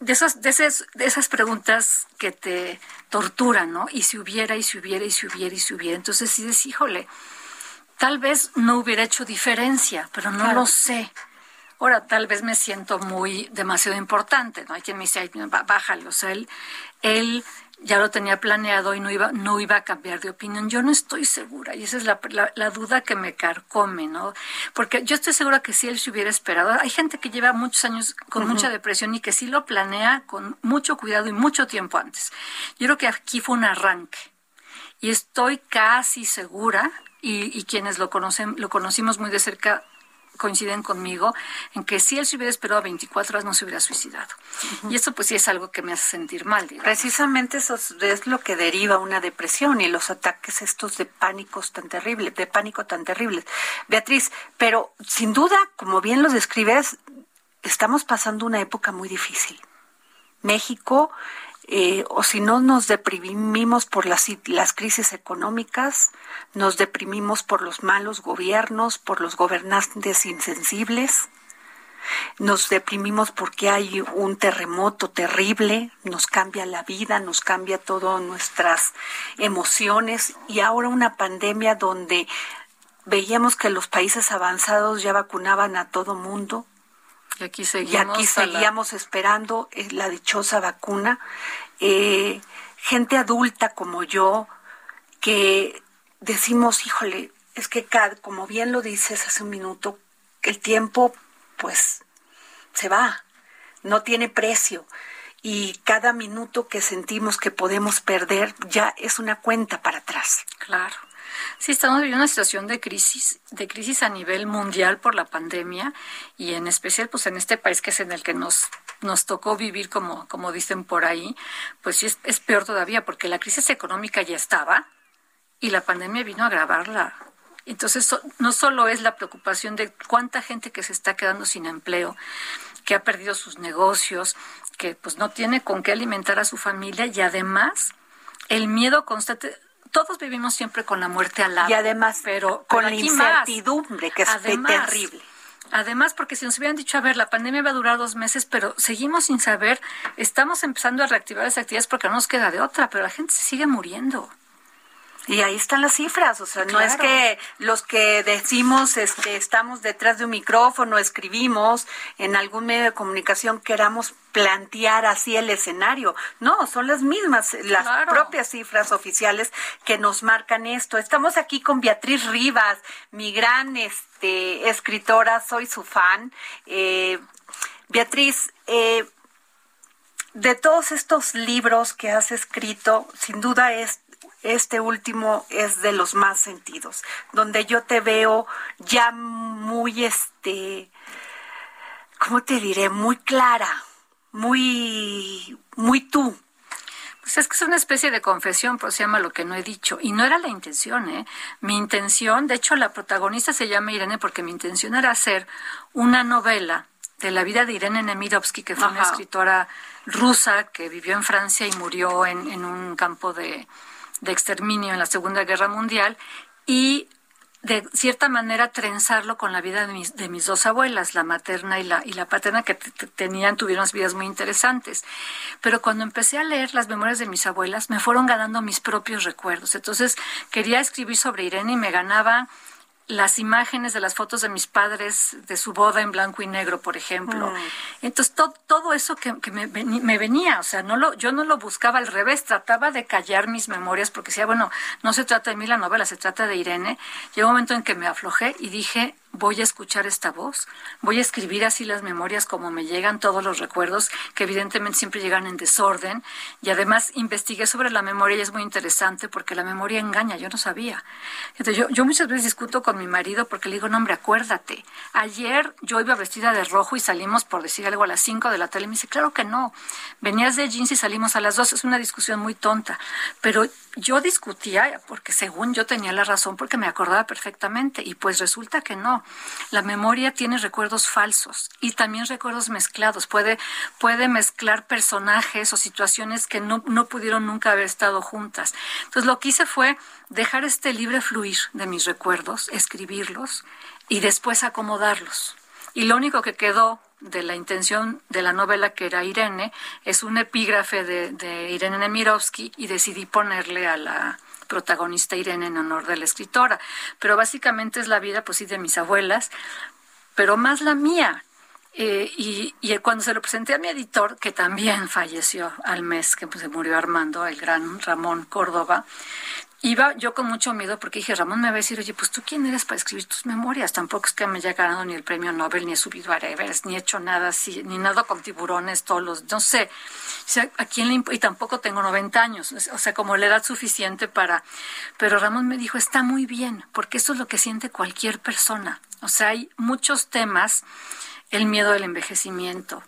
de esas, de esas, de esas preguntas que te torturan, ¿no? Y si hubiera, y si hubiera, y si hubiera, y si hubiera. Entonces sí dices, híjole, tal vez no hubiera hecho diferencia, pero no lo sé. Ahora, tal vez me siento muy demasiado importante, ¿no? Hay quien me dice, bájale, o sea, él, él ya lo tenía planeado y no iba, no iba a cambiar de opinión. Yo no estoy segura y esa es la, la, duda que me carcome, ¿no? Porque yo estoy segura que si él se hubiera esperado, hay gente que lleva muchos años con mucha depresión y que sí lo planea con mucho cuidado y mucho tiempo antes. Yo creo que aquí fue un arranque y estoy casi segura y, y quienes lo conocen, lo conocimos muy de cerca coinciden conmigo en que si él se hubiera esperado 24 horas no se hubiera suicidado. Y eso pues sí es algo que me hace sentir mal. Precisamente eso es lo que deriva una depresión y los ataques estos de pánicos tan terribles, de pánico tan terribles. Beatriz, pero sin duda, como bien lo describes, estamos pasando una época muy difícil. México eh, o si no nos deprimimos por las, las crisis económicas, nos deprimimos por los malos gobiernos, por los gobernantes insensibles, nos deprimimos porque hay un terremoto terrible, nos cambia la vida, nos cambia todas nuestras emociones y ahora una pandemia donde veíamos que los países avanzados ya vacunaban a todo mundo, y aquí seguimos, aquí seguíamos esperando eh, la dichosa vacuna. Eh, gente adulta como yo, que decimos, híjole, es que como bien lo dices hace un minuto, el tiempo pues se va, no tiene precio. Y cada minuto que sentimos que podemos perder ya es una cuenta para atrás. Claro. Sí, estamos viviendo una situación de crisis, de crisis a nivel mundial por la pandemia y en especial pues en este país que es en el que nos nos tocó vivir como como dicen por ahí, pues sí es, peor todavía porque la crisis económica ya estaba y la pandemia vino a agravarla. Entonces no solo es la preocupación de cuánta gente que se está quedando sin empleo, que ha perdido sus negocios, que pues no tiene con qué alimentar a su familia y además el miedo constante todos vivimos siempre con la muerte al lado. Y además, pero, con la incertidumbre, que es terrible. Además, porque si nos hubieran dicho, a ver, la pandemia va a durar dos meses, pero seguimos sin saber, estamos empezando a reactivar las actividades porque no nos queda de otra, pero la gente se sigue muriendo. Y ahí están las cifras, o sea, no es que los que decimos este, estamos detrás de un micrófono, escribimos en algún medio de comunicación, queramos plantear así el escenario. No, son las mismas, las propias cifras oficiales que nos marcan esto. Estamos aquí con Beatriz Rivas, mi gran este, escritora, soy su fan. Eh, Beatriz, eh, de todos estos libros que has escrito, sin duda es este último es de los más sentidos, donde yo te veo ya muy, este, ¿cómo te diré? Muy clara, muy, muy tú. Pues es que es una especie de confesión, pero se llama lo que no he dicho. Y no era la intención, ¿eh? Mi intención, de hecho, la protagonista se llama Irene porque mi intención era hacer una novela de la vida de Irene Nemirovsky, que fue una escritora rusa que vivió en Francia y murió en un campo de, de exterminio en la Segunda Guerra Mundial y de cierta manera trenzarlo con la vida de mis, de mis dos abuelas, la materna y la, y la paterna, que tenían, tuvieron vidas muy interesantes. Pero cuando empecé a leer las memorias de mis abuelas, me fueron ganando mis propios recuerdos. Entonces quería escribir sobre Irene y me ganaba las imágenes de las fotos de mis padres de su boda en blanco y negro, por ejemplo. Mm. Entonces, todo eso que, me, me, venía, o sea, no lo, yo no lo buscaba al revés, trataba de callar mis memorias porque decía, bueno, no se trata de mí la novela, se trata de Irene. Llegó un momento en que me aflojé y dije, voy a escuchar esta voz, voy a escribir así las memorias como me llegan todos los recuerdos, que evidentemente siempre llegan en desorden, y además investigué sobre la memoria y es muy interesante porque la memoria engaña, yo no sabía. Entonces, yo, yo muchas veces discuto con mi marido porque le digo, no hombre, acuérdate, ayer yo iba vestida de rojo y salimos, por decir algo, a las 5 de la tarde, y me dice, claro que no, venías de jeans y salimos a las 2, es una discusión muy tonta, pero yo discutía porque según yo tenía la razón porque me acordaba perfectamente. Y pues resulta que no. La memoria tiene recuerdos falsos y también recuerdos mezclados. Puede, puede mezclar personajes o situaciones que no, no pudieron nunca haber estado juntas. Entonces lo que hice fue dejar este libre fluir de mis recuerdos, escribirlos y después acomodarlos. Y lo único que quedó de la intención de la novela que era Irene es un epígrafe de, de Irene Nemirovsky y decidí ponerle a la protagonista Irene en honor de la escritora. Pero básicamente es la vida, pues sí, de mis abuelas, pero más la mía. Eh, y, y, cuando se lo presenté a mi editor, que también falleció al mes que pues, se murió Armando, el gran Ramón Córdoba, Iba yo con mucho miedo porque dije, Ramón me va a decir, oye, pues tú quién eres para escribir tus memorias. Tampoco es que me haya ganado ni el premio Nobel, ni he subido a Everest, ni he hecho nada así, ni nado con tiburones todos los, no sé. O sea, ¿a quién Y tampoco tengo 90 años, o sea, como la edad suficiente para... Pero Ramón me dijo, está muy bien, porque eso es lo que siente cualquier persona. O sea, hay muchos temas, el miedo al envejecimiento,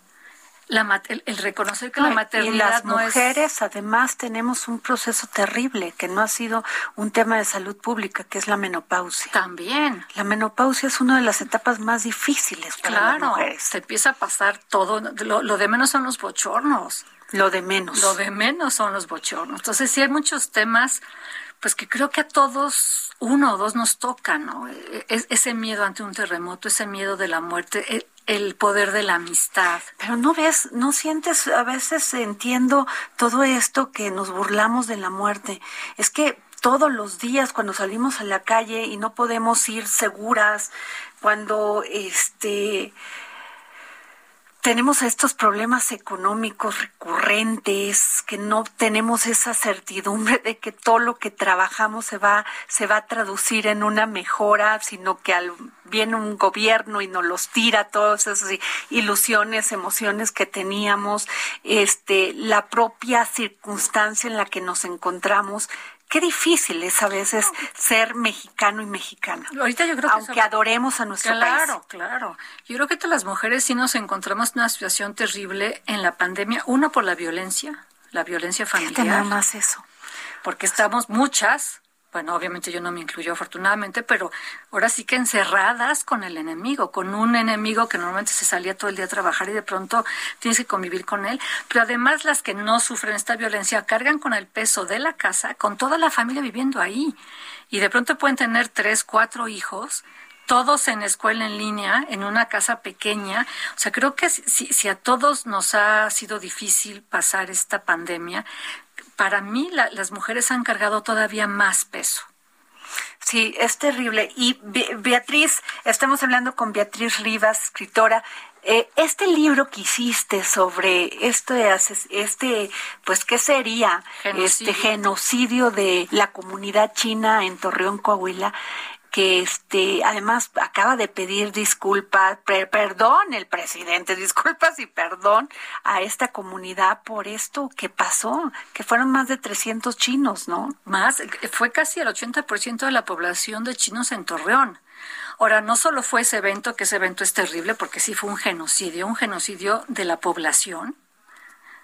la, el, reconocer que la maternidad y las mujeres además tenemos un proceso terrible que no ha sido un tema de salud pública que es la menopausia. También. La menopausia es una de las etapas más difíciles para claro, las mujeres. se empieza a pasar todo lo, lo de menos son los bochornos. Lo de menos. Lo de menos son los bochornos. Entonces sí hay muchos temas pues que creo que a todos uno o dos nos tocan, ¿no? E, e, ese miedo ante un terremoto, ese miedo de la muerte, e, el poder de la amistad. Pero no ves, no sientes, a veces entiendo todo esto que nos burlamos de la muerte. Es que todos los días cuando salimos a la calle y no podemos ir seguras, cuando este tenemos estos problemas económicos recurrentes, que no tenemos esa certidumbre de que todo lo que trabajamos se va, se va a traducir en una mejora, sino que al, viene un gobierno y nos los tira todas esas ilusiones, emociones que teníamos, este, la propia circunstancia en la que nos encontramos qué difícil es a veces ser mexicano y mexicana. Ahorita yo creo que aunque adoremos a nuestro país. Claro, claro. Yo creo que todas las mujeres sí nos encontramos en una situación terrible en la pandemia, una por la violencia, la violencia familiar. Nada más eso. Porque estamos muchas bueno, obviamente yo no me incluyo afortunadamente, pero ahora sí que encerradas con el enemigo, con un enemigo que normalmente se salía todo el día a trabajar y de pronto tienes que convivir con él. Pero además las que no sufren esta violencia cargan con el peso de la casa, con toda la familia viviendo ahí. Y de pronto pueden tener tres, cuatro hijos todos en escuela en línea, en una casa pequeña. O sea, creo que si, si a todos nos ha sido difícil pasar esta pandemia, para mí las mujeres han cargado todavía más peso. Sí, es terrible. Y Beatriz, estamos hablando con Beatriz Rivas, escritora. Eh, este libro que hiciste sobre este, este, pues, ¿qué sería? Este genocidio de la comunidad china en Torreón, Coahuila que este además acaba de pedir disculpas, perdón el presidente, disculpas y perdón a esta comunidad por esto que pasó, que fueron más de 300 chinos, ¿no? Más, fue casi el 80% de la población de chinos en Torreón. Ahora, no solo fue ese evento, que ese evento es terrible porque sí fue un genocidio, un genocidio de la población,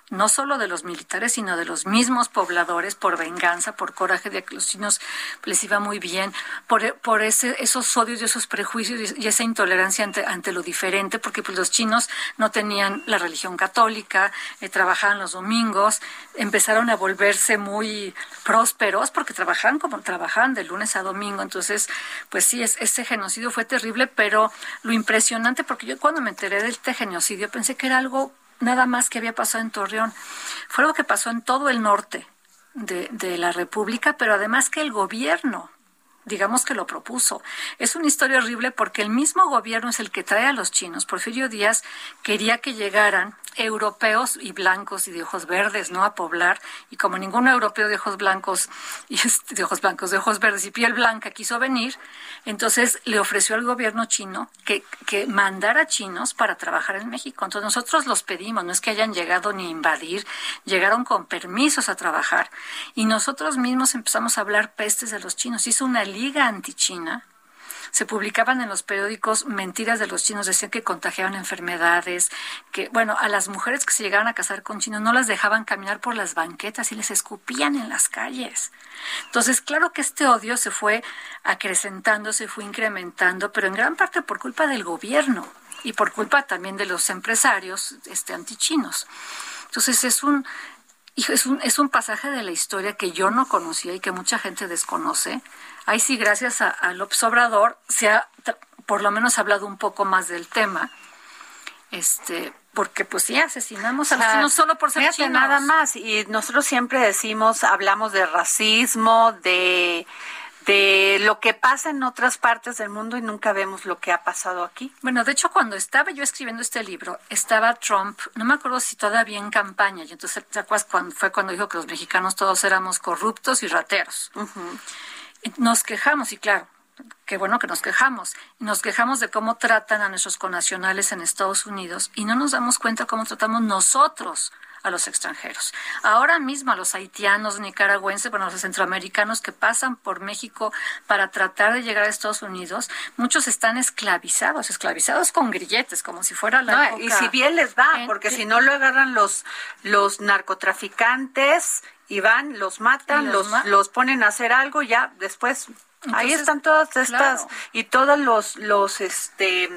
no solo de los militares, sino de los mismos pobladores por venganza, por coraje de que los chinos les iba muy bien, por, por ese, esos odios y esos prejuicios y esa intolerancia ante, ante lo diferente, porque pues los chinos no tenían la religión católica, eh, trabajaban los domingos, empezaron a volverse muy prósperos porque trabajaban como trabajaban de lunes a domingo, entonces pues sí, es, ese genocidio fue terrible, pero lo impresionante, porque yo cuando me enteré de este genocidio pensé que era algo nada más que había pasado en Torreón. Fue algo que pasó en todo el norte de, de la República, pero además que el gobierno digamos que lo propuso. Es una historia horrible porque el mismo gobierno es el que trae a los chinos. Porfirio Díaz quería que llegaran europeos y blancos y de ojos verdes, ¿no? A poblar. Y como ningún europeo de ojos blancos y de ojos blancos, de ojos verdes y piel blanca quiso venir, entonces le ofreció al gobierno chino que, que mandara chinos para trabajar en México. Entonces nosotros los pedimos, no es que hayan llegado ni a invadir, llegaron con permisos a trabajar. Y nosotros mismos empezamos a hablar pestes de los chinos. Hizo una liga antichina se publicaban en los periódicos mentiras de los chinos, decían que contagiaban enfermedades, que, bueno, a las mujeres que se llegaban a casar con chinos no las dejaban caminar por las banquetas y les escupían en las calles. Entonces, claro que este odio se fue acrecentando, se fue incrementando, pero en gran parte por culpa del gobierno y por culpa también de los empresarios este, antichinos. Entonces, es un, es un, es un pasaje de la historia que yo no conocía y que mucha gente desconoce. Ahí sí, gracias a, a López Obrador, se ha por lo menos hablado un poco más del tema. Este, porque pues sí asesinamos a los chinos solo por ser chinos. nada más y nosotros siempre decimos hablamos de racismo de de lo que pasa en otras partes del mundo y nunca vemos lo que ha pasado aquí. Bueno, de hecho, cuando estaba yo escribiendo este libro, estaba Trump, no me acuerdo si todavía en campaña, y entonces, ¿te acuerdas cuando fue cuando dijo que los mexicanos todos éramos corruptos y rateros? Nos quejamos, y claro, qué bueno que nos quejamos. Nos quejamos de cómo tratan a nuestros conacionales en Estados Unidos y no nos damos cuenta cómo tratamos nosotros a los extranjeros. Ahora mismo a los haitianos, nicaragüenses, bueno, los centroamericanos que pasan por México para tratar de llegar a Estados Unidos, muchos están esclavizados, esclavizados con grilletes, como si fuera la Y si bien les va, porque si no lo agarran los, los narcotraficantes y van, los matan, los, los, ponen a hacer algo, ya después ahí están todas estas y todos los los este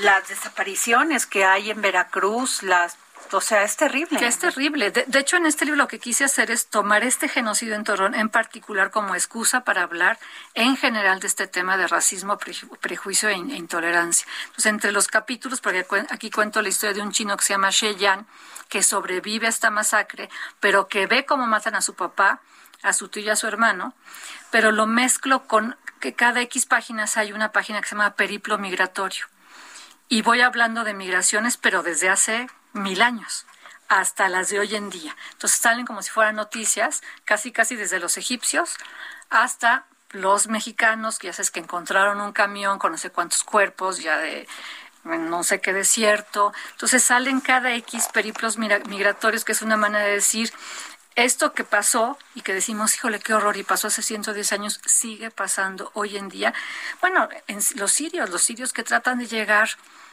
las desapariciones que hay en Veracruz, las o sea, es terrible. Que es terrible. De, hecho, en este libro lo que quise hacer es tomar este genocidio en Torreón en particular como excusa para hablar en general de este tema de racismo, prejuicio e, intolerancia. Entonces, entre los capítulos, porque aquí cuento la historia de un chino que se llama She Yan, que sobrevive a esta masacre, pero que ve cómo matan a su papá, a su tío y a su hermano, pero lo mezclo con que cada X páginas hay una página que se llama Periplo Migratorio. Y voy hablando de migraciones, pero desde hace mil años hasta las de hoy en día. Entonces salen como si fueran noticias, casi casi desde los egipcios hasta los mexicanos, que ya sabes que encontraron un camión con no sé cuántos cuerpos, ya de no sé qué desierto. Entonces salen cada X periplos migratorios, que es una manera de decir, esto que pasó y que decimos, híjole, qué horror, y pasó hace 110 años, sigue pasando hoy en día. Bueno, en los sirios, los sirios que tratan de llegar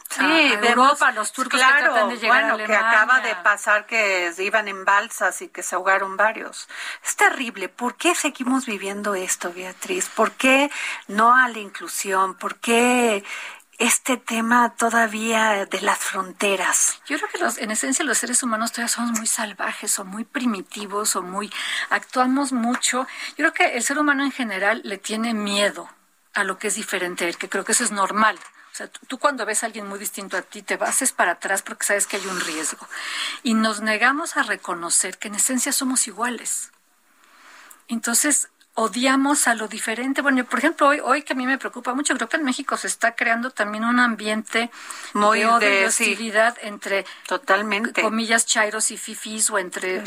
Sí, de Europa, los turcos que tratan de llegar bueno, que acaba de pasar que iban en balsas y que se ahogaron varios. Es terrible. ¿Por qué seguimos viviendo esto, Beatriz? ¿Por qué no a la inclusión? ¿Por qué este tema todavía de las fronteras? Yo creo que los, en esencia los seres humanos todavía somos muy salvajes o muy primitivos o muy actuamos mucho. Yo creo que el ser humano en general le tiene miedo a lo que es diferente, que creo que eso es normal. O sea, tú, cuando ves a alguien muy distinto a ti, te bases para atrás porque sabes que hay un riesgo. Y nos negamos a reconocer que en esencia somos iguales. Entonces, odiamos a lo diferente. Bueno, por ejemplo, hoy, hoy que a mí me preocupa mucho, creo que en México se está creando también un ambiente muy de, odio hostilidad entre totalmente comillas chairos y fifis o entre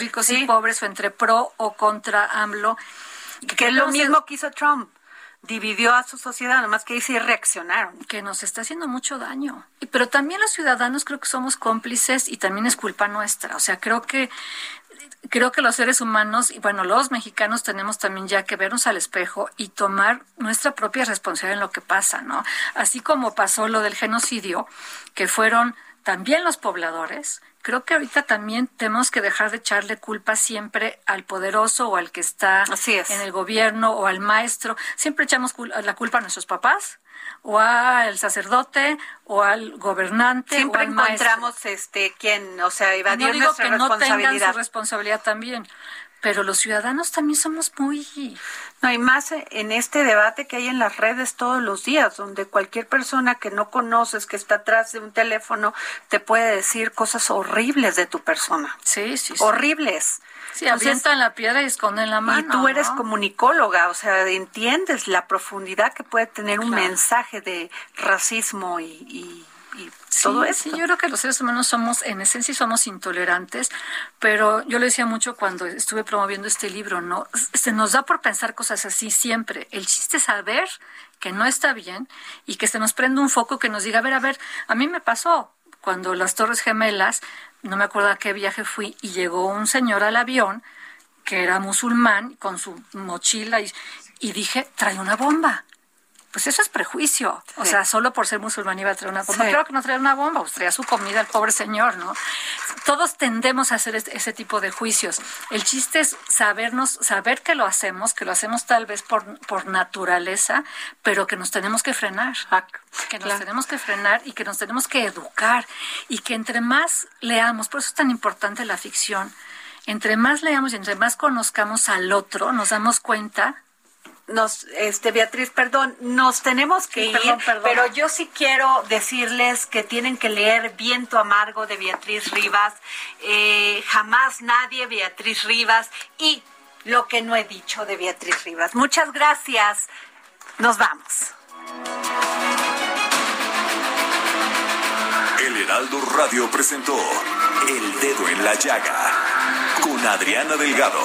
ricos y pobres o entre pro o contra AMLO. Que, es lo mismo que hizo Trump dividió a su sociedad, nomás que ahí sí reaccionaron. Que nos está haciendo mucho daño. Pero también los ciudadanos creo que somos cómplices y también es culpa nuestra. O sea, creo que creo que los seres humanos y bueno, los mexicanos tenemos también ya que vernos al espejo y tomar nuestra propia responsabilidad en lo que pasa, ¿no? Así como pasó lo del genocidio, que fueron también los pobladores, creo que ahorita también tenemos que dejar de echarle culpa siempre al poderoso o al que está en el gobierno o al maestro. Siempre echamos la culpa a nuestros papás o al sacerdote o al gobernante siempre o al encontramos este quien o sea evadir no digo que no tengan su responsabilidad también pero los ciudadanos también somos muy... No, hay más en este debate que hay en las redes todos los días, donde cualquier persona que no conoces, que está atrás de un teléfono, te puede decir cosas horribles de tu persona. Sí, sí. sí. Horribles. Sí, avientan la piedra y esconden la mano. Y tú eres comunicóloga, o sea, entiendes la profundidad que puede tener un mensaje de racismo y sí, Sí, yo creo que los seres humanos somos, en esencia, somos intolerantes, pero yo lo decía mucho cuando estuve promoviendo este libro, ¿no? Se nos da por pensar cosas así siempre. El chiste es saber que no está bien y que se nos prende un foco que nos diga, a ver, a ver, a mí me pasó cuando las Torres Gemelas, no me acuerdo a qué viaje fui, y llegó un señor al avión que era musulmán con su mochila y, y dije, trae una bomba pues eso es prejuicio. O sea, solo por ser musulmán iba a traer una bomba. Claro que no traía una bomba, pues traía su comida el pobre señor, ¿no? Todos tendemos a hacer ese tipo de juicios. El chiste es sabernos, saber que lo hacemos, que lo hacemos tal vez por, por naturaleza, pero que nos tenemos que frenar. Que nos tenemos que frenar y que nos tenemos que educar. Y que entre más leamos, por eso es tan importante la ficción, entre más leamos y entre más conozcamos al otro, nos damos cuenta nos, este, Beatriz, perdón, nos tenemos que ir, pero yo sí quiero decirles que tienen que leer Viento Amargo de Beatriz Rivas, eh, Jamás Nadie, Beatriz Rivas, y Lo que no he dicho de Beatriz Rivas. Muchas gracias. Nos vamos. El Heraldo Radio presentó El Dedo en la Llaga con Adriana Delgado.